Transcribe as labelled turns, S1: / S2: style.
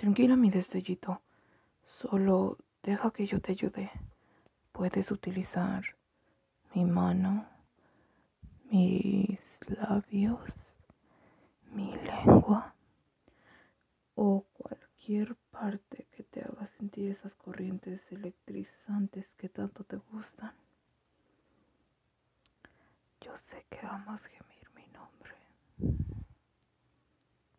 S1: Tranquila, mi destellito. Solo deja que yo te ayude. Puedes utilizar mi mano, mis labios, mi lengua o cualquier parte que te haga sentir esas corrientes electrizantes que tanto te gustan. Yo sé que amas